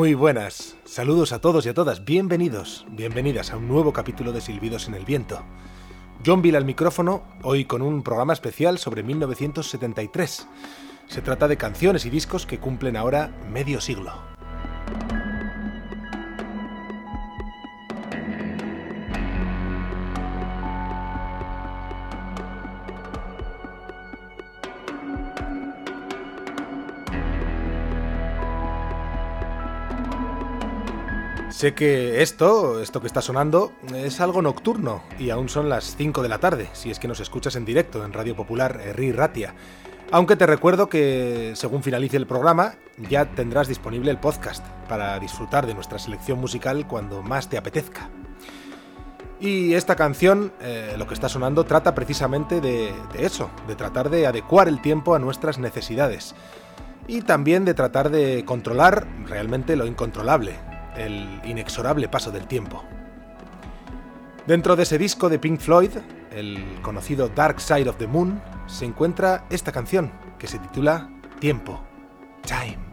Muy buenas, saludos a todos y a todas, bienvenidos, bienvenidas a un nuevo capítulo de Silbidos en el Viento. John Bill al micrófono, hoy con un programa especial sobre 1973. Se trata de canciones y discos que cumplen ahora medio siglo. Sé que esto, esto que está sonando, es algo nocturno y aún son las 5 de la tarde, si es que nos escuchas en directo en Radio Popular Herri Ratia. Aunque te recuerdo que según finalice el programa ya tendrás disponible el podcast para disfrutar de nuestra selección musical cuando más te apetezca. Y esta canción, eh, lo que está sonando, trata precisamente de eso, de tratar de adecuar el tiempo a nuestras necesidades y también de tratar de controlar realmente lo incontrolable, el inexorable paso del tiempo. Dentro de ese disco de Pink Floyd, el conocido Dark Side of the Moon, se encuentra esta canción que se titula Tiempo, Time.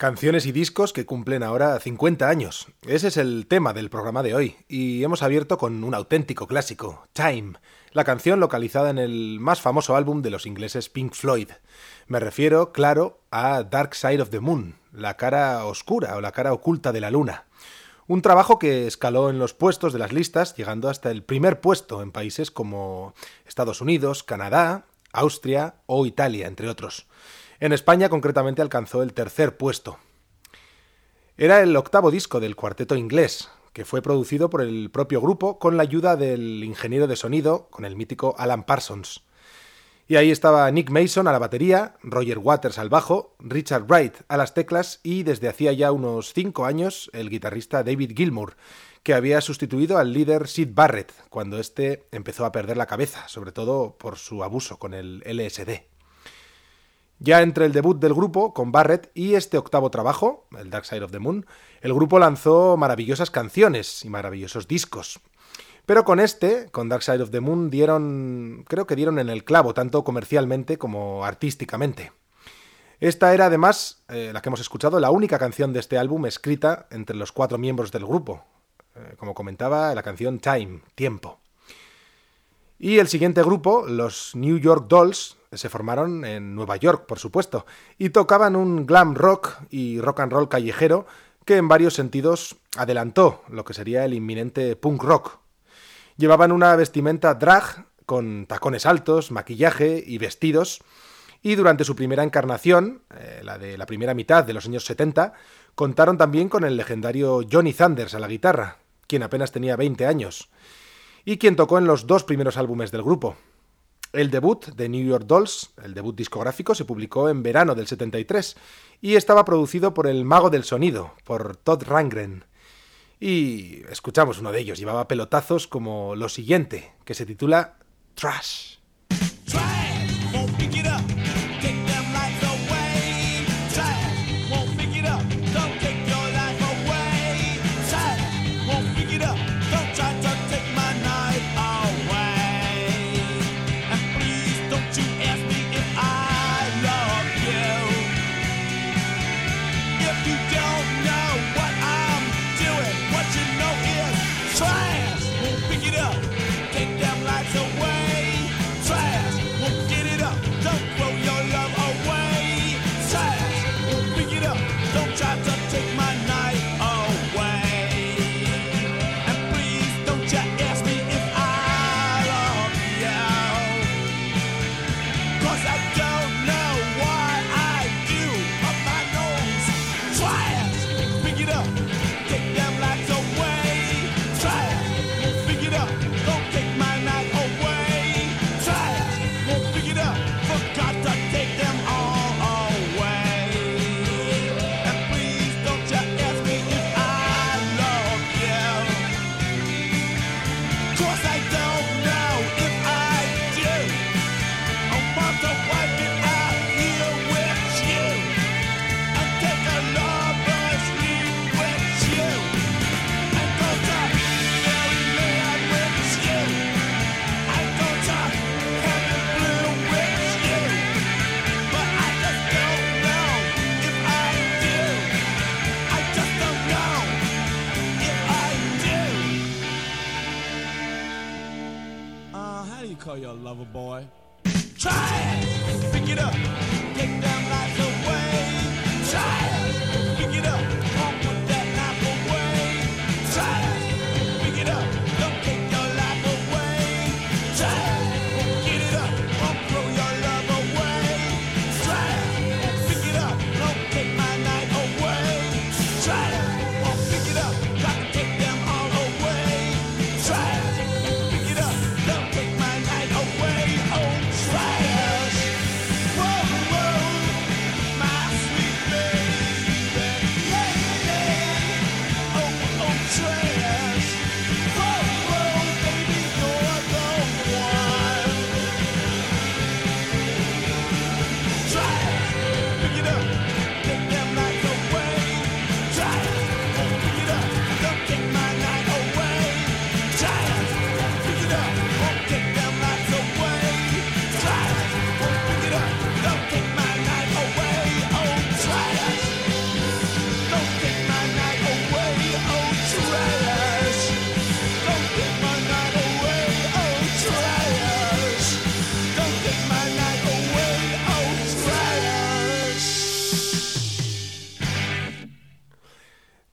Canciones y discos que cumplen ahora 50 años. Ese es el tema del programa de hoy, y hemos abierto con un auténtico clásico, Time, la canción localizada en el más famoso álbum de los ingleses Pink Floyd. Me refiero, claro, a Dark Side of the Moon, la cara oscura o la cara oculta de la luna. Un trabajo que escaló en los puestos de las listas, llegando hasta el primer puesto en países como Estados Unidos, Canadá, Austria o Italia, entre otros. En España concretamente alcanzó el tercer puesto. Era el octavo disco del cuarteto inglés, que fue producido por el propio grupo con la ayuda del ingeniero de sonido, con el mítico Alan Parsons. Y ahí estaba Nick Mason a la batería, Roger Waters al bajo, Richard Wright a las teclas y desde hacía ya unos cinco años el guitarrista David Gilmour, que había sustituido al líder Sid Barrett cuando éste empezó a perder la cabeza, sobre todo por su abuso con el LSD. Ya entre el debut del grupo con Barrett y este octavo trabajo, el Dark Side of the Moon, el grupo lanzó maravillosas canciones y maravillosos discos. Pero con este, con Dark Side of the Moon, dieron, creo que dieron en el clavo, tanto comercialmente como artísticamente. Esta era además, eh, la que hemos escuchado, la única canción de este álbum escrita entre los cuatro miembros del grupo. Eh, como comentaba, la canción Time, Tiempo. Y el siguiente grupo, los New York Dolls, se formaron en Nueva York, por supuesto, y tocaban un glam rock y rock and roll callejero que en varios sentidos adelantó lo que sería el inminente punk rock. Llevaban una vestimenta drag con tacones altos, maquillaje y vestidos, y durante su primera encarnación, eh, la de la primera mitad de los años 70, contaron también con el legendario Johnny Thunders a la guitarra, quien apenas tenía 20 años, y quien tocó en los dos primeros álbumes del grupo, el debut de New York Dolls, el debut discográfico, se publicó en verano del 73 y estaba producido por el mago del sonido, por Todd Rangren. Y escuchamos uno de ellos, llevaba pelotazos como lo siguiente, que se titula Trash.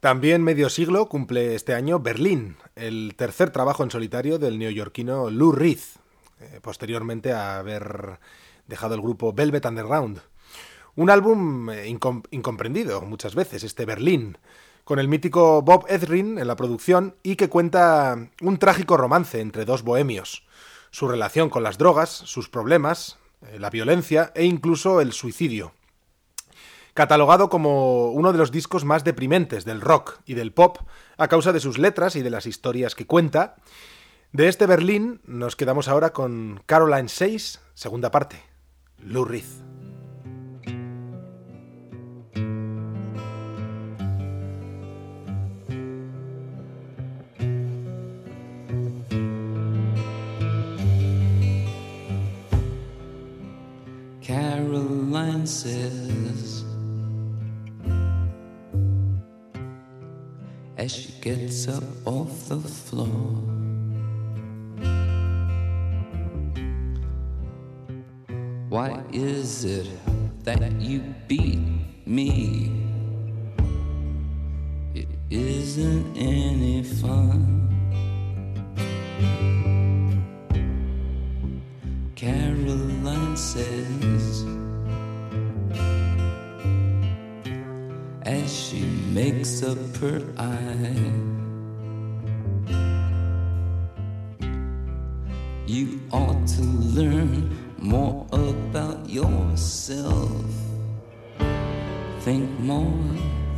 También medio siglo cumple este año Berlín, el tercer trabajo en solitario del neoyorquino Lou Reed, eh, posteriormente a haber dejado el grupo Velvet Underground. Un álbum eh, incomprendido muchas veces, este Berlín, con el mítico Bob Ezrin en la producción y que cuenta un trágico romance entre dos bohemios, su relación con las drogas, sus problemas, eh, la violencia e incluso el suicidio. Catalogado como uno de los discos más deprimentes del rock y del pop a causa de sus letras y de las historias que cuenta, de este Berlín nos quedamos ahora con Caroline 6, segunda parte, Lou Reed. Caroline says as she gets up off the floor. Why is it that you beat me? It isn't any fun. Makes up her eye. You ought to learn more about yourself. Think more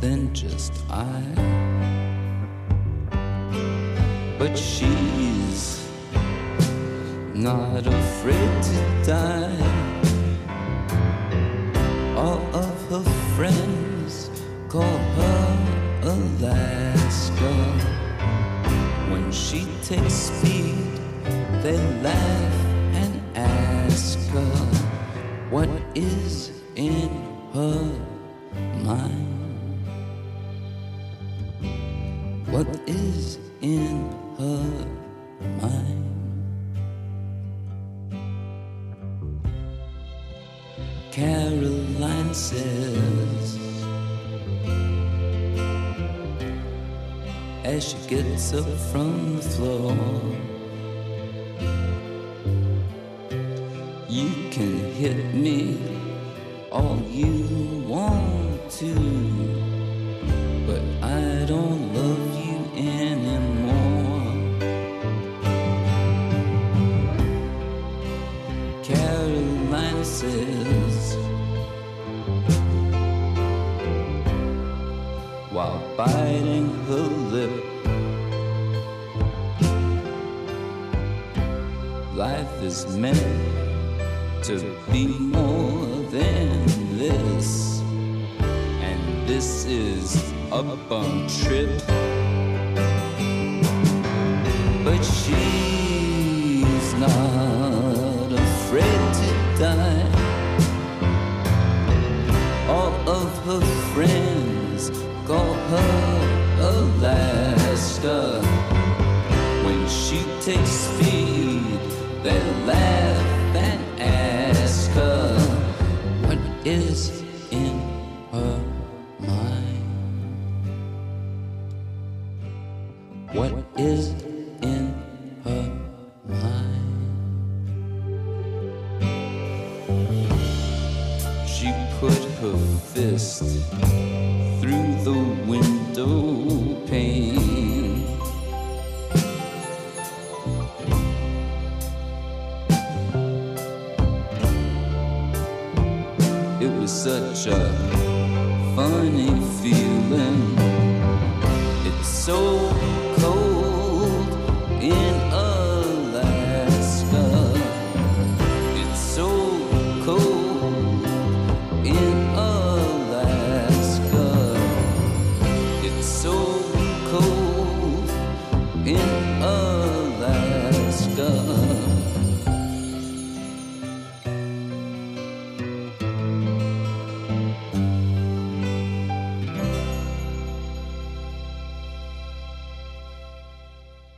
than just I. But she's not afraid to die. Is while biting her lip. Life is meant to be more than this. And this is a bum trip. But she's not afraid to die. All of her friends her Alaska. When she takes speed, they laugh is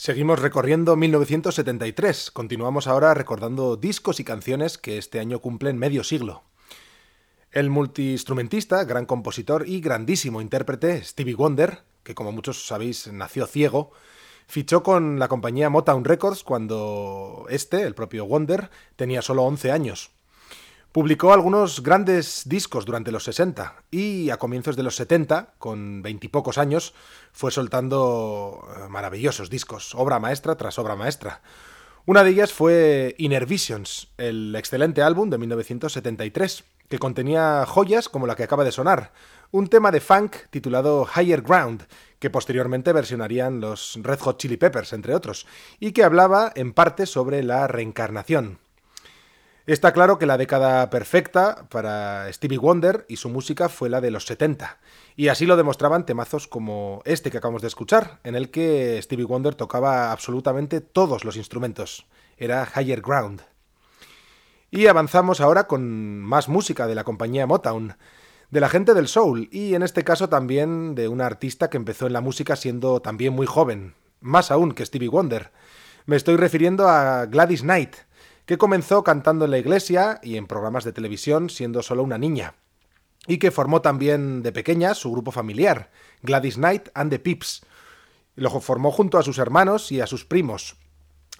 Seguimos recorriendo 1973. Continuamos ahora recordando discos y canciones que este año cumplen medio siglo. El multiinstrumentista, gran compositor y grandísimo intérprete Stevie Wonder, que como muchos sabéis nació ciego, fichó con la compañía Motown Records cuando este, el propio Wonder, tenía solo 11 años. Publicó algunos grandes discos durante los 60 y a comienzos de los 70, con veintipocos años, fue soltando eh, maravillosos discos, obra maestra tras obra maestra. Una de ellas fue Inner Visions, el excelente álbum de 1973, que contenía joyas como la que acaba de sonar, un tema de funk titulado Higher Ground, que posteriormente versionarían los Red Hot Chili Peppers, entre otros, y que hablaba en parte sobre la reencarnación. Está claro que la década perfecta para Stevie Wonder y su música fue la de los 70, y así lo demostraban temazos como este que acabamos de escuchar, en el que Stevie Wonder tocaba absolutamente todos los instrumentos. Era Higher Ground. Y avanzamos ahora con más música de la compañía Motown, de la gente del soul, y en este caso también de una artista que empezó en la música siendo también muy joven, más aún que Stevie Wonder. Me estoy refiriendo a Gladys Knight, que comenzó cantando en la iglesia y en programas de televisión siendo solo una niña, y que formó también de pequeña su grupo familiar, Gladys Knight and the Pips. Lo formó junto a sus hermanos y a sus primos.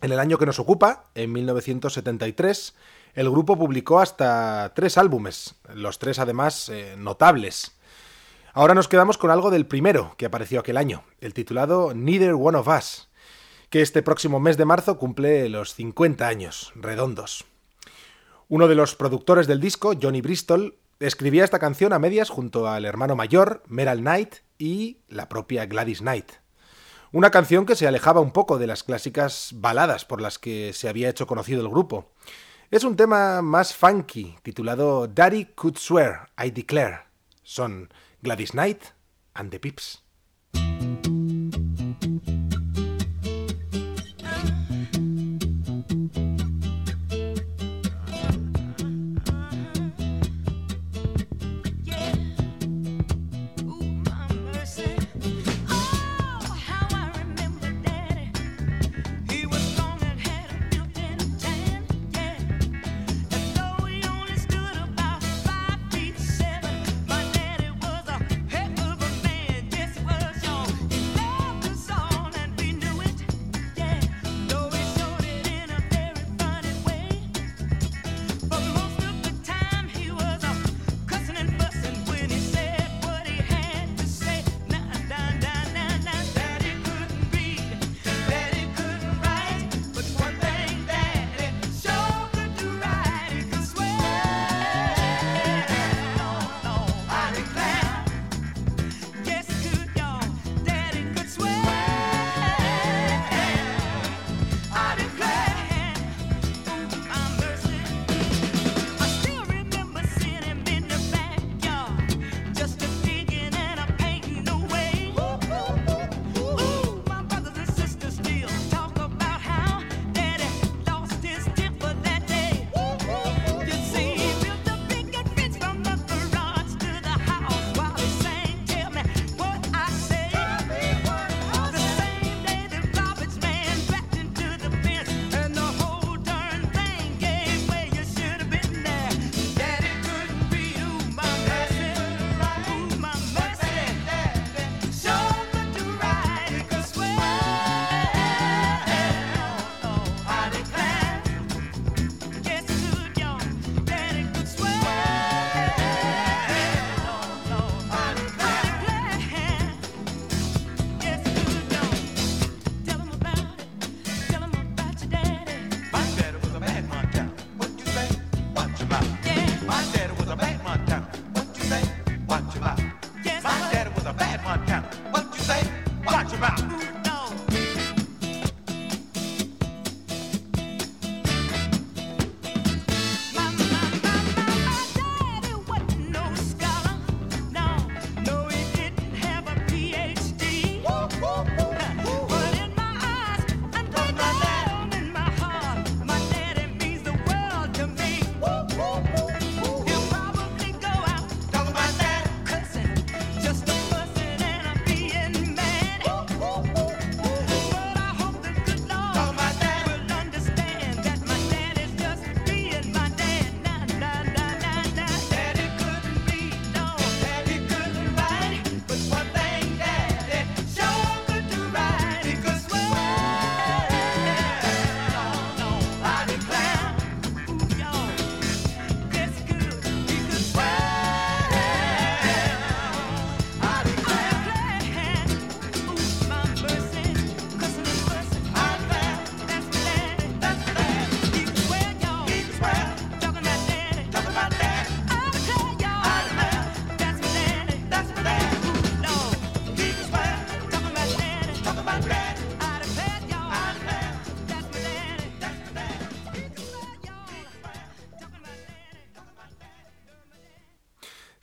En el año que nos ocupa, en 1973, el grupo publicó hasta tres álbumes, los tres además eh, notables. Ahora nos quedamos con algo del primero que apareció aquel año, el titulado Neither One of Us que este próximo mes de marzo cumple los 50 años redondos. Uno de los productores del disco, Johnny Bristol, escribía esta canción a medias junto al hermano mayor, Meral Knight, y la propia Gladys Knight. Una canción que se alejaba un poco de las clásicas baladas por las que se había hecho conocido el grupo. Es un tema más funky, titulado Daddy Could Swear, I Declare. Son Gladys Knight and the Pips.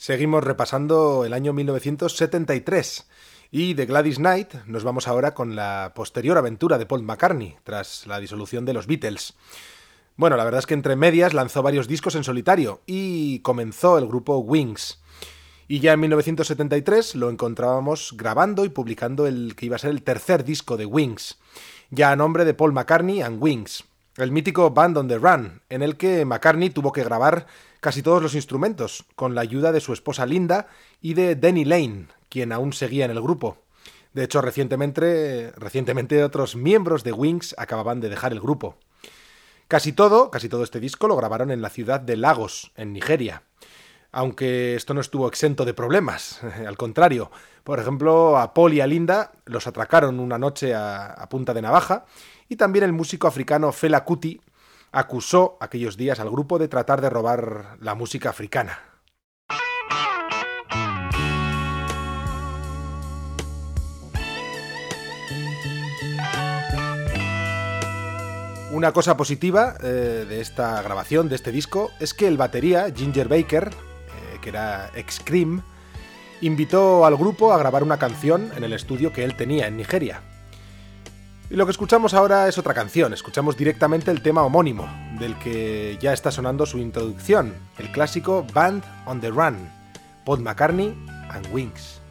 Seguimos repasando el año 1973 y de Gladys Knight nos vamos ahora con la posterior aventura de Paul McCartney tras la disolución de los Beatles. Bueno, la verdad es que entre medias lanzó varios discos en solitario y comenzó el grupo Wings. Y ya en 1973 lo encontrábamos grabando y publicando el que iba a ser el tercer disco de Wings, ya a nombre de Paul McCartney and Wings, el mítico Band on the Run, en el que McCartney tuvo que grabar casi todos los instrumentos, con la ayuda de su esposa Linda y de Denny Lane, quien aún seguía en el grupo. De hecho, recientemente, recientemente otros miembros de Wings acababan de dejar el grupo. Casi todo, casi todo este disco lo grabaron en la ciudad de Lagos, en Nigeria. Aunque esto no estuvo exento de problemas, al contrario. Por ejemplo, a Paul y a Linda los atracaron una noche a, a punta de navaja y también el músico africano Fela Kuti acusó aquellos días al grupo de tratar de robar la música africana. Una cosa positiva eh, de esta grabación, de este disco, es que el batería, Ginger Baker, eh, que era ex Cream, invitó al grupo a grabar una canción en el estudio que él tenía en Nigeria. Y lo que escuchamos ahora es otra canción, escuchamos directamente el tema homónimo, del que ya está sonando su introducción, el clásico Band on the Run, Paul McCartney and Wings.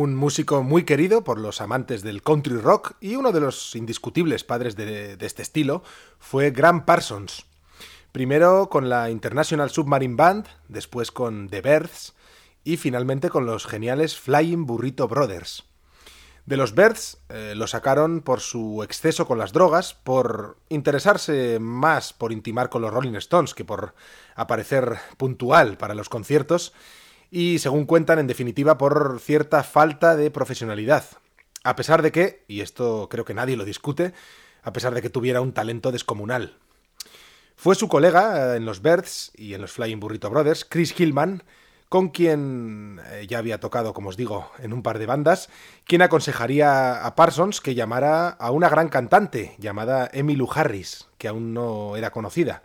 Un músico muy querido por los amantes del country rock y uno de los indiscutibles padres de, este estilo fue Graham Parsons. Primero con la International Submarine Band, después con The Birds y finalmente con los geniales Flying Burrito Brothers. De los Birds eh, lo sacaron por su exceso con las drogas, por interesarse más por intimar con los Rolling Stones que por aparecer puntual para los conciertos, y según cuentan, en definitiva, por cierta falta de profesionalidad. A pesar de que, y esto creo que nadie lo discute, a pesar de que tuviera un talento descomunal. Fue su colega eh, en los Birds y en los Flying Burrito Brothers, Chris Hillman, con quien eh, ya había tocado, como os digo, en un par de bandas, quien aconsejaría a Parsons que llamara a una gran cantante llamada Emmylou Harris, que aún no era conocida.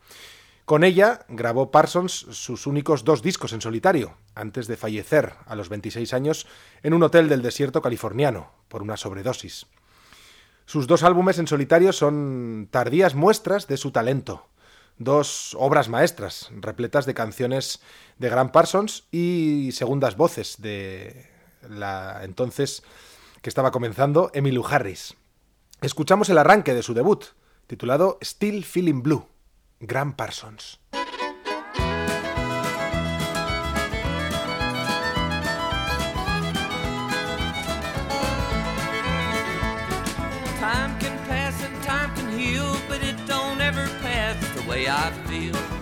Con ella grabó Parsons sus únicos dos discos en solitario, antes de fallecer a los 26 años en un hotel del desierto californiano por una sobredosis. Sus dos álbumes en solitario son tardías muestras de su talento, dos obras maestras, repletas de canciones de Grant Parsons y segundas voces de la entonces que estaba comenzando Emmylou Harris. Escuchamos el arranque de su debut, titulado Still Feeling Blue. Graham Parsons. Time can pass and time can heal, but it don't ever pass the way I feel.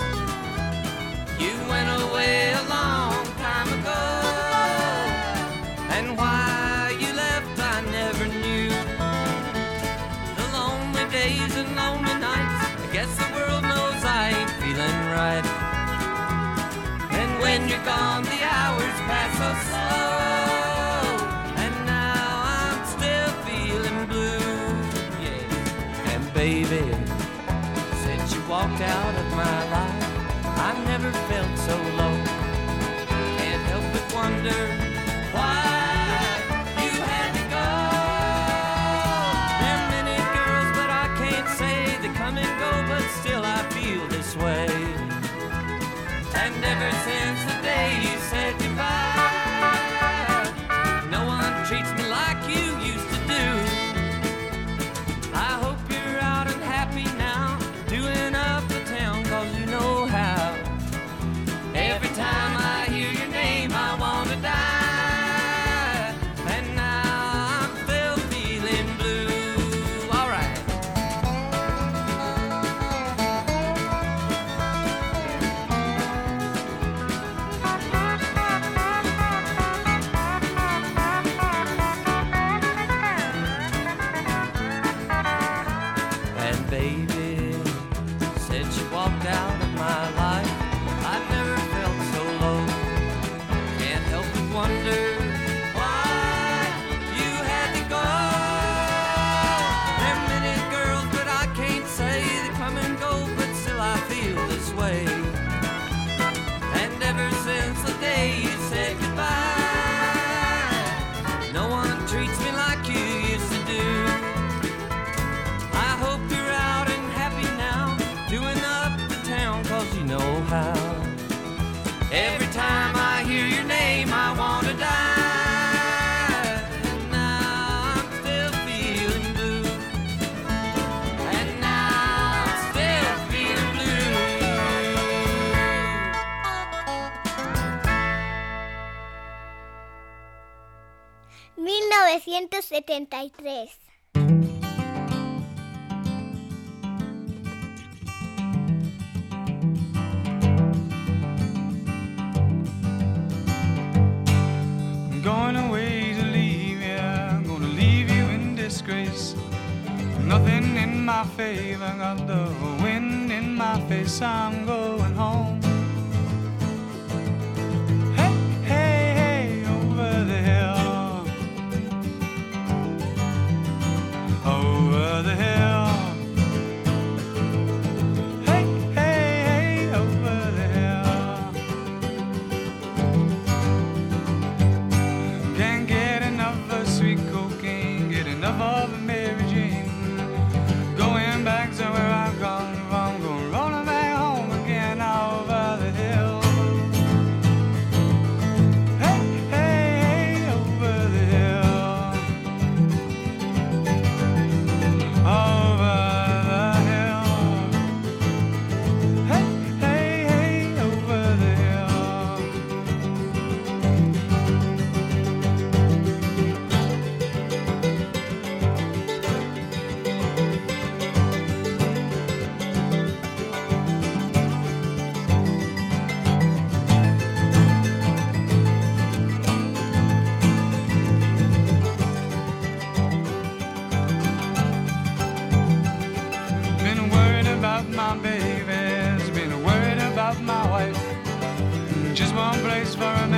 Going away to leave you, I'm gonna leave you in disgrace. Nothing in my favor, got the wind in my face, I'm going home. For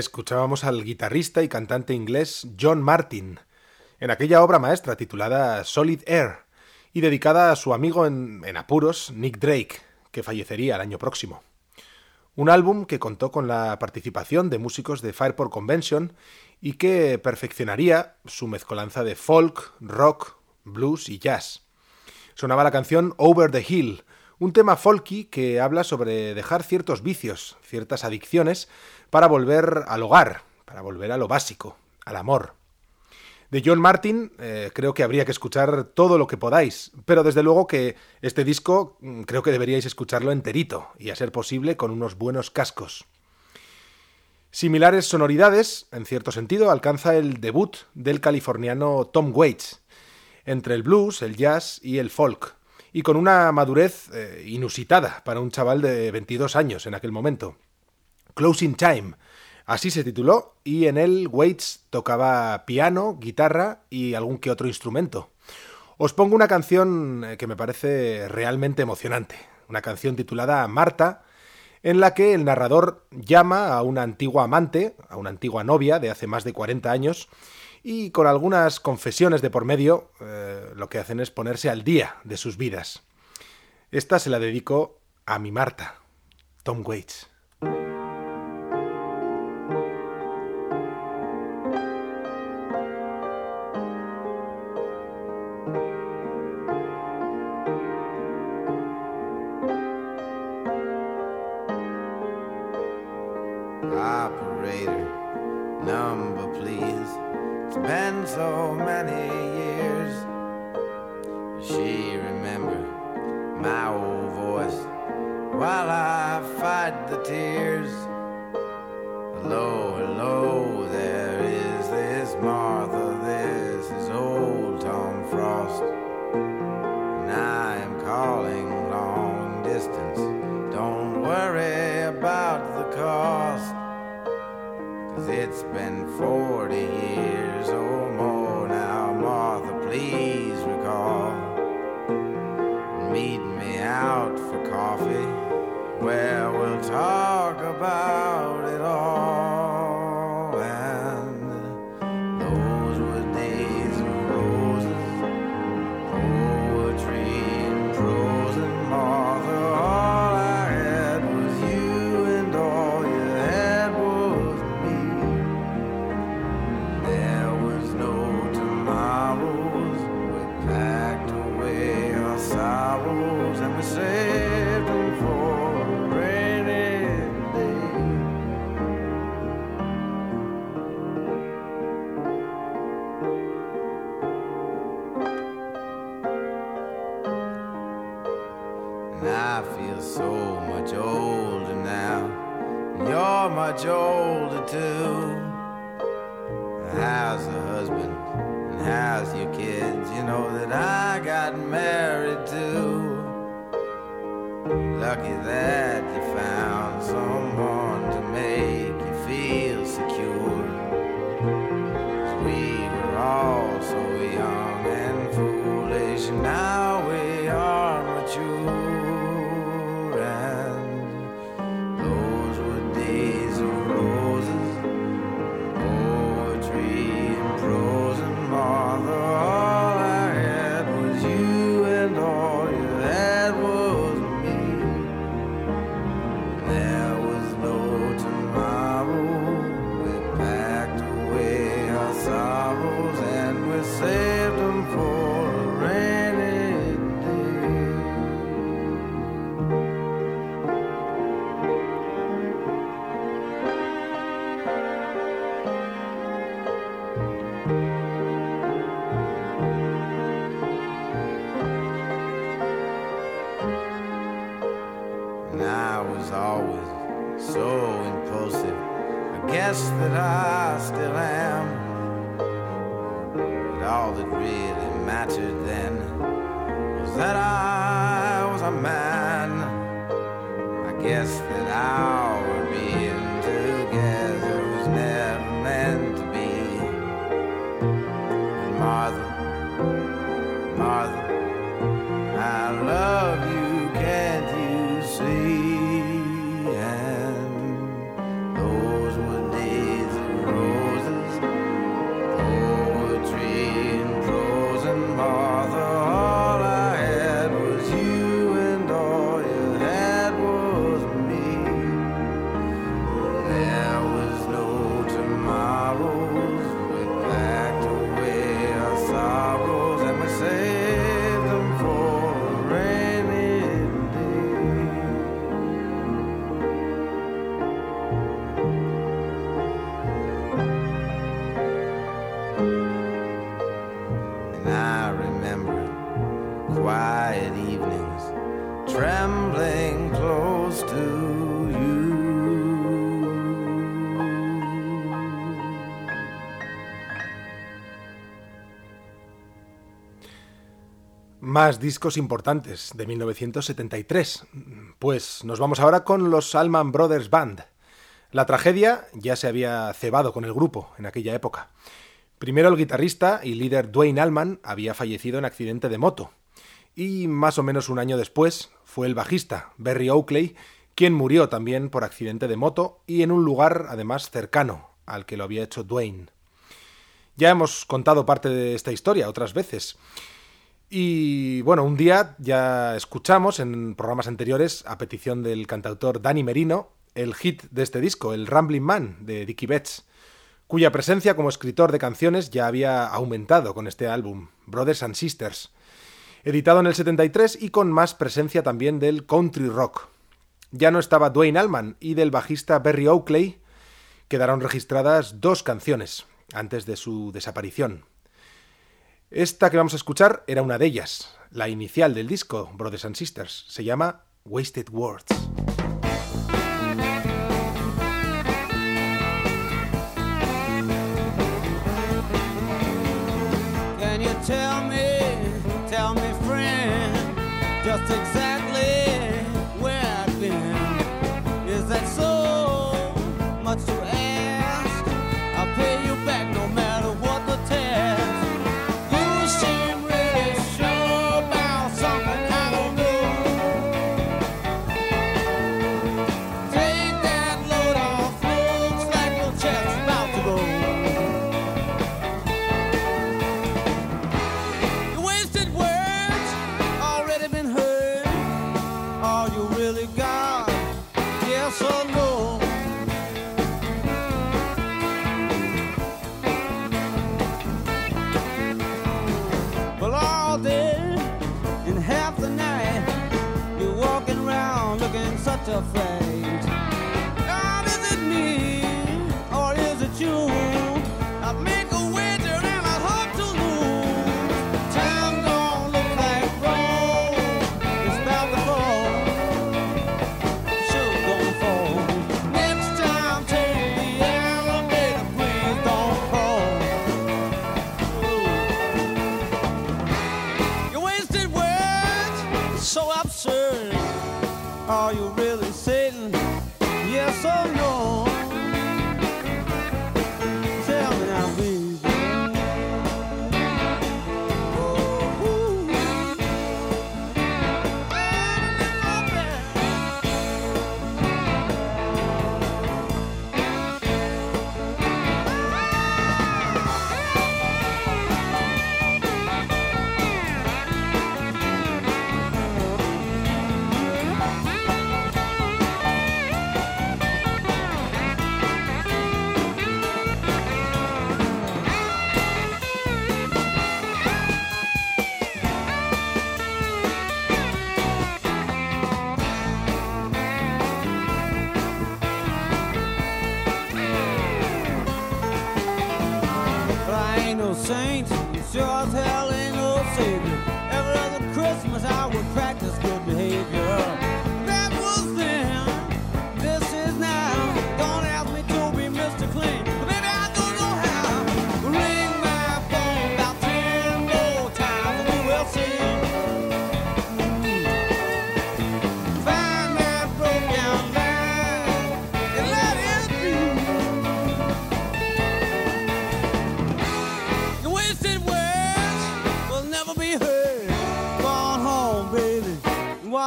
Escuchábamos al guitarrista y cantante inglés John Martin en aquella obra maestra titulada Solid Air y dedicada a su amigo en, apuros Nick Drake, que fallecería el año próximo. Un álbum que contó con la participación de músicos de Fireport Convention y que perfeccionaría su mezcolanza de folk, rock, blues y jazz. Sonaba la canción Over the Hill, un tema folky que habla sobre dejar ciertos vicios, ciertas adicciones, para volver al hogar, para volver a lo básico, al amor. De John Martin eh, creo que habría que escuchar todo lo que podáis, pero desde luego que este disco mm, creo que deberíais escucharlo enterito y a ser posible con unos buenos cascos. Similares sonoridades, en cierto sentido, alcanza el debut del californiano Tom Waits, entre el blues, el jazz y el folk, y con una madurez eh, inusitada para un chaval de 22 años en aquel momento. Closing Time, así se tituló, y en él Waits tocaba piano, guitarra y algún que otro instrumento. Os pongo una canción eh, que me parece realmente emocionante, una canción titulada Marta, en la que el narrador llama a una antigua amante, a una antigua novia de hace más de 40 años, y con algunas confesiones de por medio, eh, lo que hacen es ponerse al día de sus vidas. Esta se la dedico a mi Marta, Tom Waits. always so impulsive. I guess that I still am. But all that really mattered then was that I was a man. I guess that I Discos importantes de 1973. Pues nos vamos ahora con los Allman Brothers Band. La tragedia ya se había cebado con el grupo en aquella época. Primero el guitarrista y líder Dwayne Allman había fallecido en accidente de moto. Y más o menos un año después fue el bajista, Berry Oakley, quien murió también por accidente de moto y en un lugar además cercano al que lo había hecho Dwayne. Ya hemos contado parte de esta historia otras veces. Y bueno, un día ya escuchamos en programas anteriores, a petición del cantautor Danny Merino, el hit de este disco, el Rambling Man de Dickie Betts, cuya presencia como escritor de canciones ya había aumentado con este álbum, Brothers and Sisters, editado en el 73 y con más presencia también del country rock. Ya no estaba Dwayne Allman y del bajista Berry Oakley quedaron registradas dos canciones antes de su desaparición. Esta que vamos a escuchar era una de ellas, la inicial del disco, Brothers and Sisters. Se llama Wasted Words. Tell me, tell me, friend, just exactly where I've been? Is that so much to girlfriend.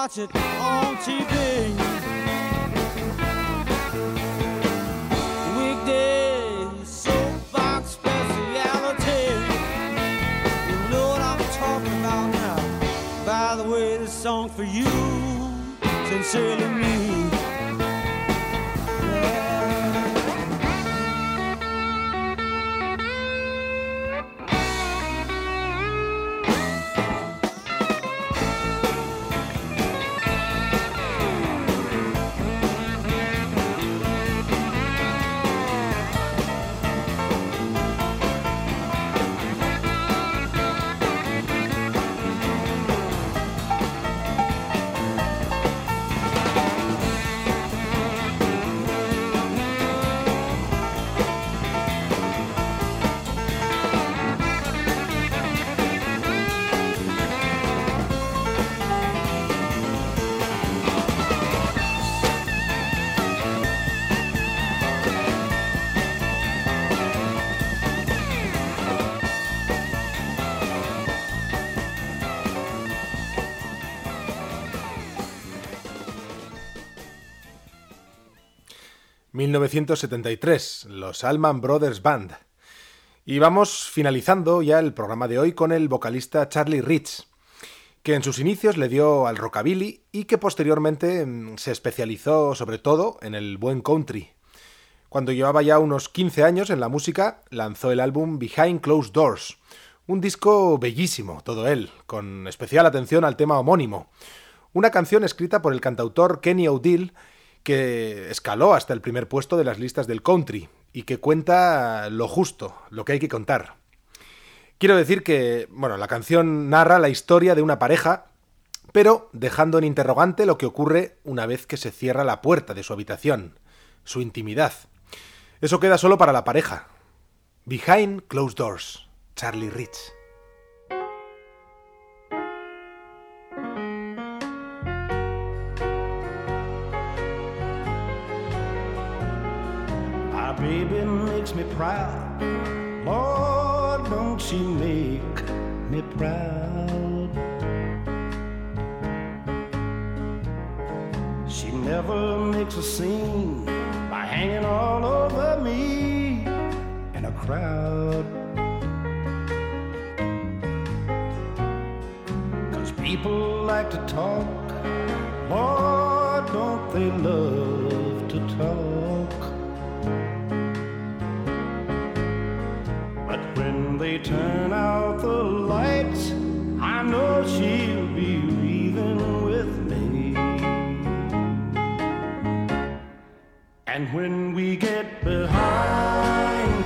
Watch it on TV. Speciality. You know what I'm talking about now. By the way, this song for you, sincerely me. ...1973... ...los Allman Brothers Band... Y vamos finalizando ya el programa de hoy con el vocalista Charlie Rich, que en sus inicios le dio al rockabilly y que posteriormente mm, se especializó sobre todo en el buen country. Cuando llevaba ya unos 15 años en la música, lanzó el álbum Behind Closed Doors, un disco bellísimo, todo él, con especial atención al tema homónimo. Una canción escrita por el cantautor Kenny O'Deal que escaló hasta el primer puesto de las listas del country y que cuenta lo justo, lo que hay que contar. Quiero decir que, bueno, la canción narra la historia de una pareja, pero dejando en interrogante lo que ocurre una vez que se cierra la puerta de su habitación, su intimidad. Eso queda solo para la pareja. Behind Closed Doors, Charlie Rich. Me proud? She never makes a scene by hanging all over me in a crowd. Cause people like to talk. Lord, don't they love they turn out the lights, I know she'll be leaving with me. And when we get behind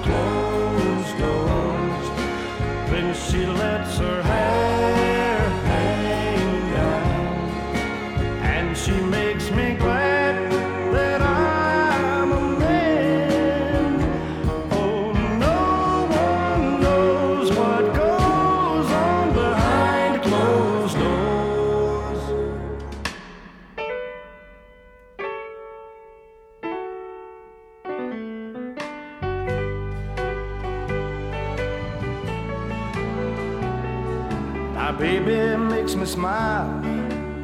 baby makes me smile.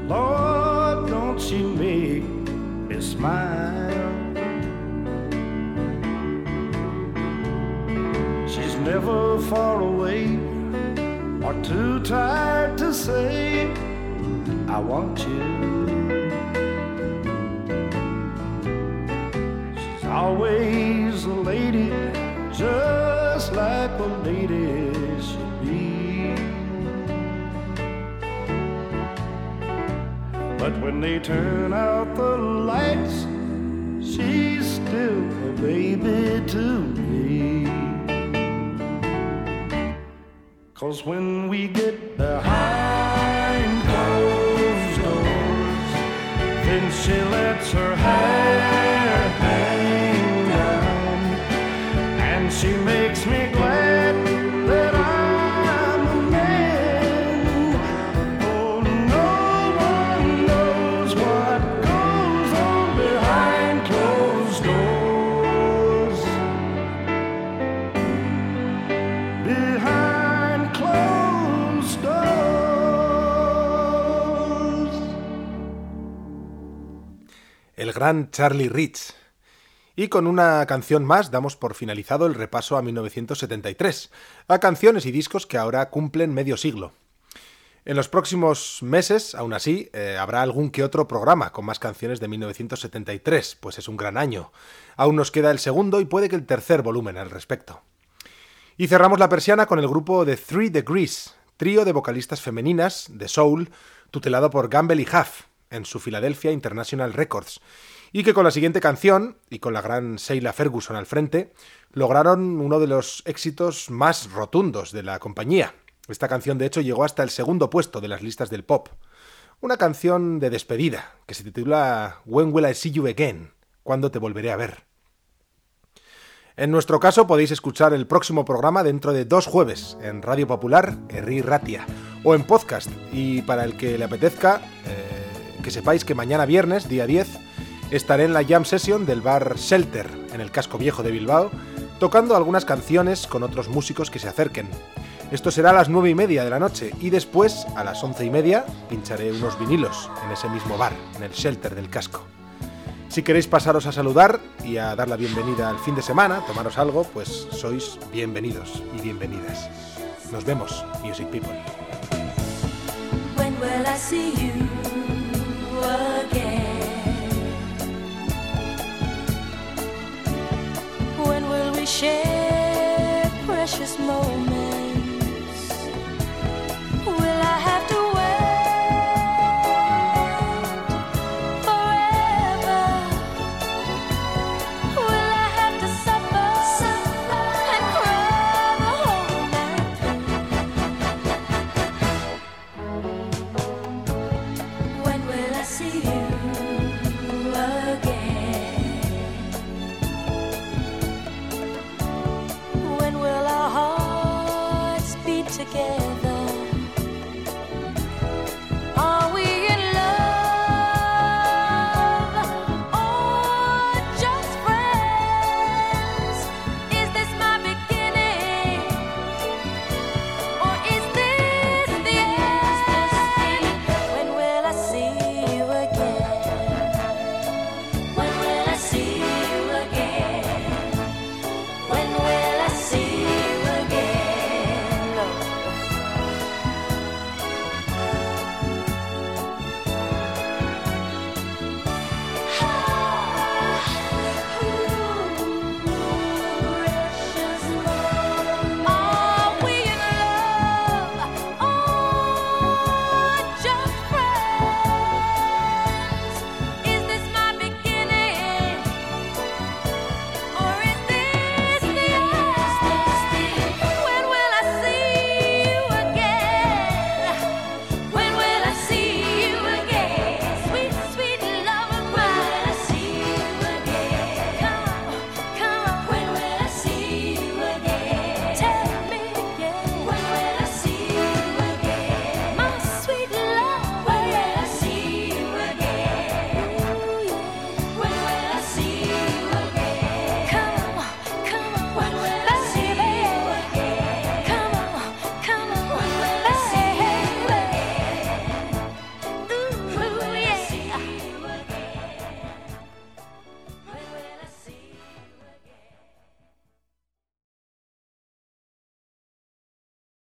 Lord, don't she make me smile? She's never far away or too tired to say, I want you. She's always But when they turn out the lights, she's still a baby to me. Cause when we get behind closed doors, then she lets her hair Charlie Rich. Y con una canción más damos por finalizado el repaso a 1973, a canciones y discos que ahora cumplen medio siglo. En los próximos meses, aún así, eh, habrá algún que otro programa con más canciones de 1973, pues es un gran año. Aún nos queda el segundo y puede que el tercer volumen al respecto. Y cerramos la persiana con el grupo de Three Degrees, trío de vocalistas femeninas de soul, tutelado por Gamble y Huff, en su Philadelphia International Records, y que con la siguiente canción, y con la gran Sheila Ferguson al frente, lograron uno de los éxitos más rotundos de la compañía. Esta canción de hecho llegó hasta el segundo puesto de las listas del pop. Una canción de despedida, que se titula When Will I See You Again? ¿Cuándo te volveré a ver? En nuestro caso podéis escuchar el próximo programa dentro de dos jueves en Radio Popular, Erri Ratia, o en podcast. Y para el que le apetezca, eh, que sepáis que mañana viernes, día 10, estaré en la jam session del bar Shelter, en el casco viejo de Bilbao, tocando algunas canciones con otros músicos que se acerquen. Esto será a las nueve y media de la noche y después, a las once y media, pincharé unos vinilos en ese mismo bar, en el Shelter del casco. Si queréis pasaros a saludar y a dar la bienvenida al fin de semana, tomaros algo, pues sois bienvenidos y bienvenidas. Nos vemos, Music People. Again? When will we share precious moments? Together?